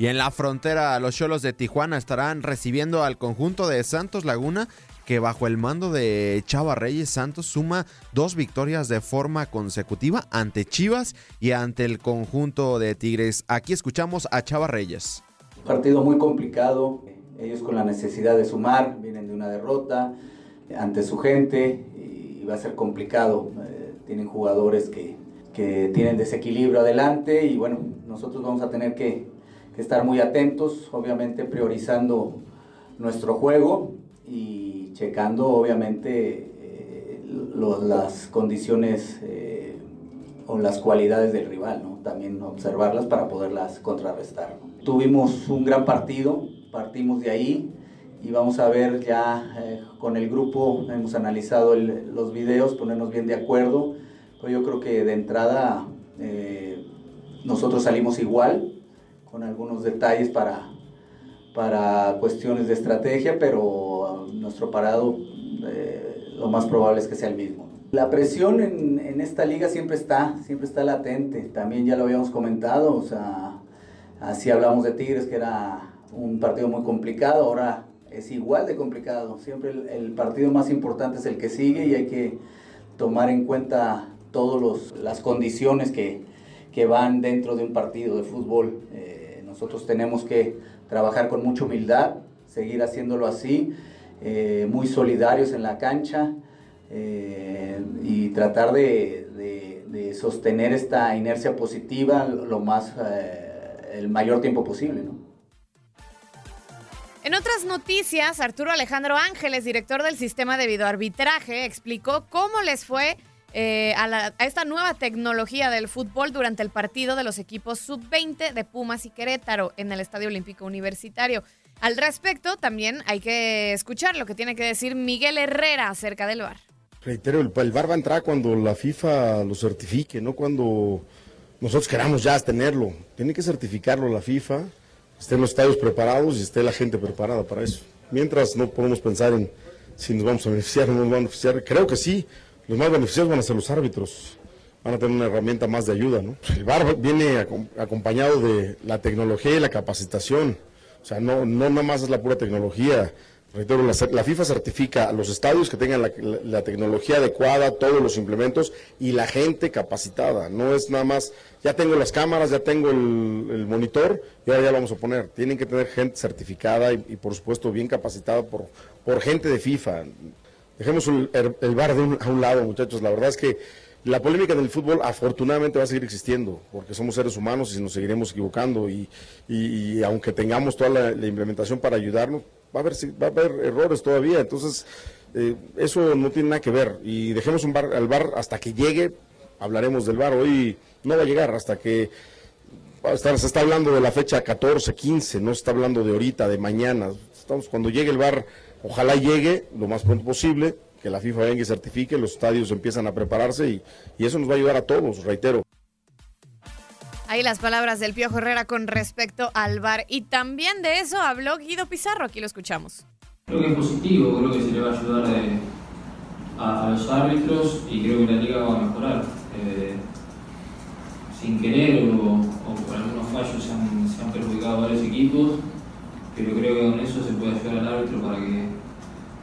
Y en la frontera, los Cholos de Tijuana estarán recibiendo al conjunto de Santos Laguna, que bajo el mando de Chava Reyes Santos suma dos victorias de forma consecutiva ante Chivas y ante el conjunto de Tigres. Aquí escuchamos a Chava Reyes. Partido muy complicado, ellos con la necesidad de sumar, vienen de una derrota ante su gente y va a ser complicado. Eh, tienen jugadores que, que tienen desequilibrio adelante y bueno, nosotros vamos a tener que estar muy atentos, obviamente priorizando nuestro juego y checando obviamente eh, las condiciones eh, o las cualidades del rival, ¿no? también observarlas para poderlas contrarrestar. Tuvimos un gran partido, partimos de ahí y vamos a ver ya eh, con el grupo, hemos analizado los videos, ponernos bien de acuerdo, pero yo creo que de entrada nosotros salimos igual, con algunos detalles para, para cuestiones de estrategia, pero nuestro parado eh, lo más probable es que sea el mismo. La presión en, en, esta liga siempre está, siempre está latente, también ya lo habíamos comentado, o sea, así hablamos de Tigres, que era un partido muy complicado, ahora es igual de complicado, siempre el, el partido más importante es el que sigue y hay que tomar en cuenta todas las condiciones que, que, van dentro de un partido de fútbol. Eh, nosotros tenemos que trabajar con mucha humildad, seguir haciéndolo así, eh, muy solidarios en la cancha eh, y tratar de, sostener esta inercia positiva lo más, eh, el mayor tiempo posible. En otras noticias, Arturo Alejandro Ángeles, director del sistema de videoarbitraje, explicó cómo les fue eh, a, esta nueva tecnología del fútbol durante el partido de los equipos sub-20 de Pumas y Querétaro en el Estadio Olímpico Universitario. Al respecto, también hay que escuchar lo que tiene que decir Miguel Herrera acerca del VAR. Reitero, el, el VAR va a entrar cuando la FIFA lo certifique, no cuando nosotros queramos ya tenerlo. Tiene que certificarlo la FIFA, estén los estadios preparados y esté la gente preparada para eso. Mientras no podemos pensar en si nos vamos a beneficiar o no nos vamos a beneficiar. Creo que sí, los más beneficiados van a ser los árbitros. Van a tener una herramienta más de ayuda, ¿no? El VAR viene acom- acompañado de la tecnología y la capacitación. O sea, no, no nada más es la pura tecnología. Reitero, la, FIFA certifica a los estadios que tengan la, tecnología adecuada, todos los implementos y la gente capacitada. No es nada más, ya tengo las cámaras, ya tengo el, el monitor y ahora ya lo vamos a poner. Tienen que tener gente certificada y, y, por supuesto bien capacitada por, por gente de FIFA. Dejemos el, el, VAR de un- a un lado, muchachos. La verdad es que la polémica del fútbol afortunadamente va a seguir existiendo, porque somos seres humanos y nos seguiremos equivocando. Y, y- y aunque tengamos toda la, implementación para ayudarnos, va a haber, va a haber errores todavía. Entonces, eh, eso no tiene nada que ver. Y dejemos un bar, al bar hasta que llegue, hablaremos del bar. Hoy no va a llegar hasta que estar- se está hablando de la fecha 14, 15, no se está hablando de ahorita, de mañana. Estamos, cuando llegue el bar, ojalá llegue lo más pronto posible, que la FIFA venga y certifique, los estadios empiezan a prepararse y, y eso nos va a ayudar a todos, reitero. Ahí las palabras del Piojo Herrera con respecto al VAR. Y también de eso habló Guido Pizarro. Aquí lo escuchamos. Creo que es positivo, creo que se le va a ayudar eh, a, a los árbitros y creo que la liga va a mejorar. Eh, sin querer o, o por algunos fallos se han, se han perjudicado varios equipos, pero creo que con eso se puede ayudar al árbitro para que,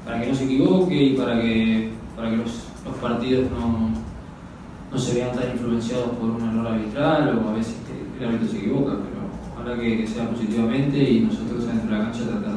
para que no se equivoque y para que, para que los, los partidos no, no se vean tan influenciados por un error arbitral o a veces el árbitro se equivoca, pero ojalá que, que sea positivamente y nosotros dentro de la cancha tratar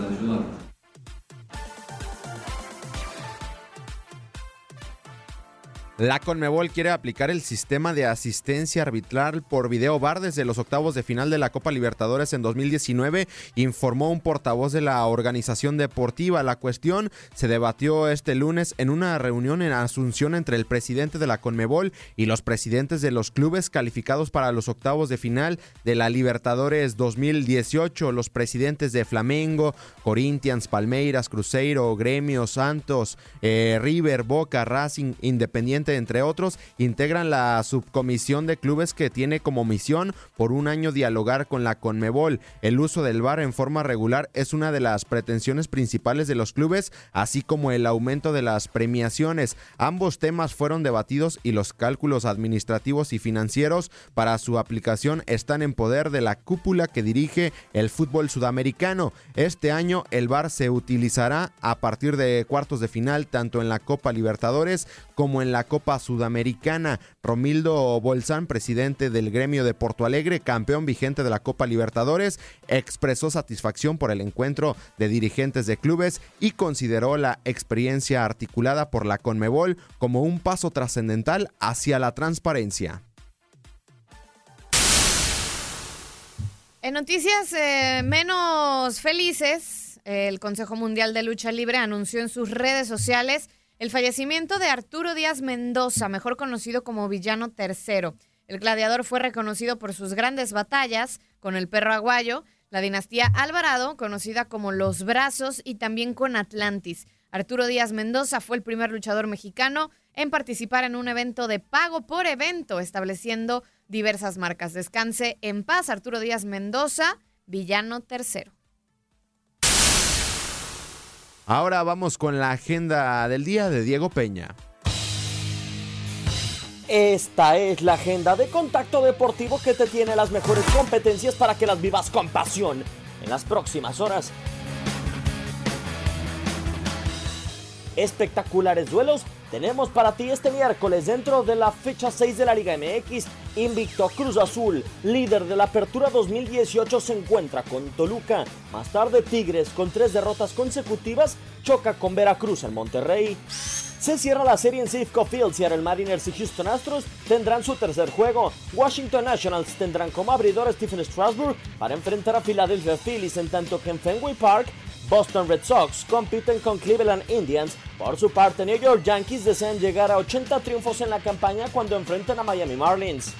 La Conmebol quiere aplicar el sistema de asistencia arbitral por video bar desde los octavos de final de la Copa Libertadores en 2019, informó un portavoz de la organización deportiva. La cuestión se debatió este lunes en una reunión en Asunción entre el presidente de la Conmebol y los presidentes de los clubes calificados para los octavos de final de la Libertadores 2018. Los presidentes de Flamengo, Corinthians, Palmeiras, Cruzeiro, Gremio, Santos, eh, River, Boca, Racing, Independiente, entre otros, integran la subcomisión de clubes que tiene como misión por un año dialogar con la Conmebol. El uso del VAR en forma regular es una de las pretensiones principales de los clubes, así como el aumento de las premiaciones. Ambos temas fueron debatidos y los cálculos administrativos y financieros para su aplicación están en poder de la cúpula que dirige el fútbol sudamericano. Este año el VAR se utilizará a partir de cuartos de final tanto en la Copa Libertadores como en la Copa Sudamericana. Romildo Bolsán, presidente del gremio de Porto Alegre, campeón vigente de la Copa Libertadores, expresó satisfacción por el encuentro de dirigentes de clubes y consideró la experiencia articulada por la Conmebol como un paso trascendental hacia la transparencia. En noticias eh, menos felices, el Consejo Mundial de Lucha Libre anunció en sus redes sociales el fallecimiento de Arturo Díaz Mendoza, mejor conocido como Villano III. El gladiador fue reconocido por sus grandes batallas con el perro aguayo, la dinastía Alvarado, conocida como Los Brazos, y también con Atlantis. Arturo Díaz Mendoza fue el primer luchador mexicano en participar en un evento de pago por evento, estableciendo diversas marcas. Descanse en paz, Arturo Díaz Mendoza, Villano III. Ahora vamos con la agenda del día de Diego Peña. Esta es la agenda de Contacto Deportivo que te tiene las mejores competencias para que las vivas con pasión en las próximas horas. Espectaculares duelos tenemos para ti este miércoles dentro de la fecha 6 de la Liga MX. Invicto Cruz Azul, líder de la Apertura 2018, se encuentra con Toluca. Más tarde Tigres, con tres derrotas consecutivas, choca con Veracruz en Monterrey. Se cierra la serie en Safeco Field. Seattle Mariners y Houston Astros tendrán su tercer juego. Washington Nationals tendrán como abridor a Stephen Strasburg para enfrentar a Philadelphia Phillies, en tanto que en Fenway Park Boston Red Sox compiten con Cleveland Indians. Por su parte, New York Yankees desean llegar a 80 triunfos en la campaña cuando enfrenten a Miami Marlins.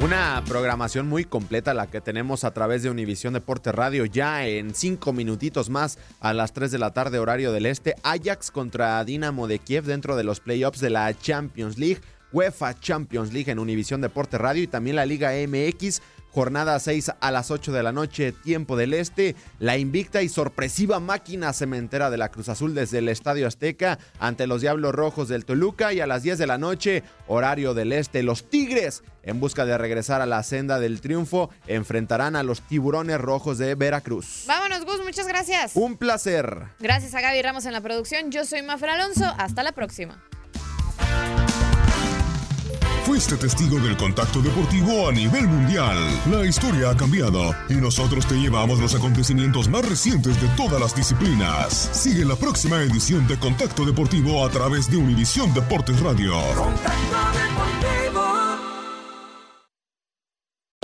Una programación muy completa la que tenemos a través de Univisión Deporte Radio ya en cinco minutitos más a las 3 de la tarde horario del este. Ajax contra Dinamo de Kiev dentro de los playoffs de la Champions League. UEFA Champions League en Univisión Deporte Radio y también la Liga MX. Jornada 6 a las 8 de la noche, tiempo del este. La invicta y sorpresiva máquina cementera de la Cruz Azul desde el Estadio Azteca ante los Diablos Rojos del Toluca. Y a las 10 de la noche, horario del este, los Tigres, en busca de regresar a la senda del triunfo, enfrentarán a los Tiburones Rojos de Veracruz. Vámonos, Gus, muchas gracias. Un placer. Gracias a Gaby Ramos en la producción. Yo soy Mafer Alonso. Hasta la próxima. Fuiste testigo del contacto deportivo a nivel mundial. La historia ha cambiado y nosotros te llevamos los acontecimientos más recientes de todas las disciplinas. Sigue la próxima edición de Contacto Deportivo a través de Univisión Deportes Radio.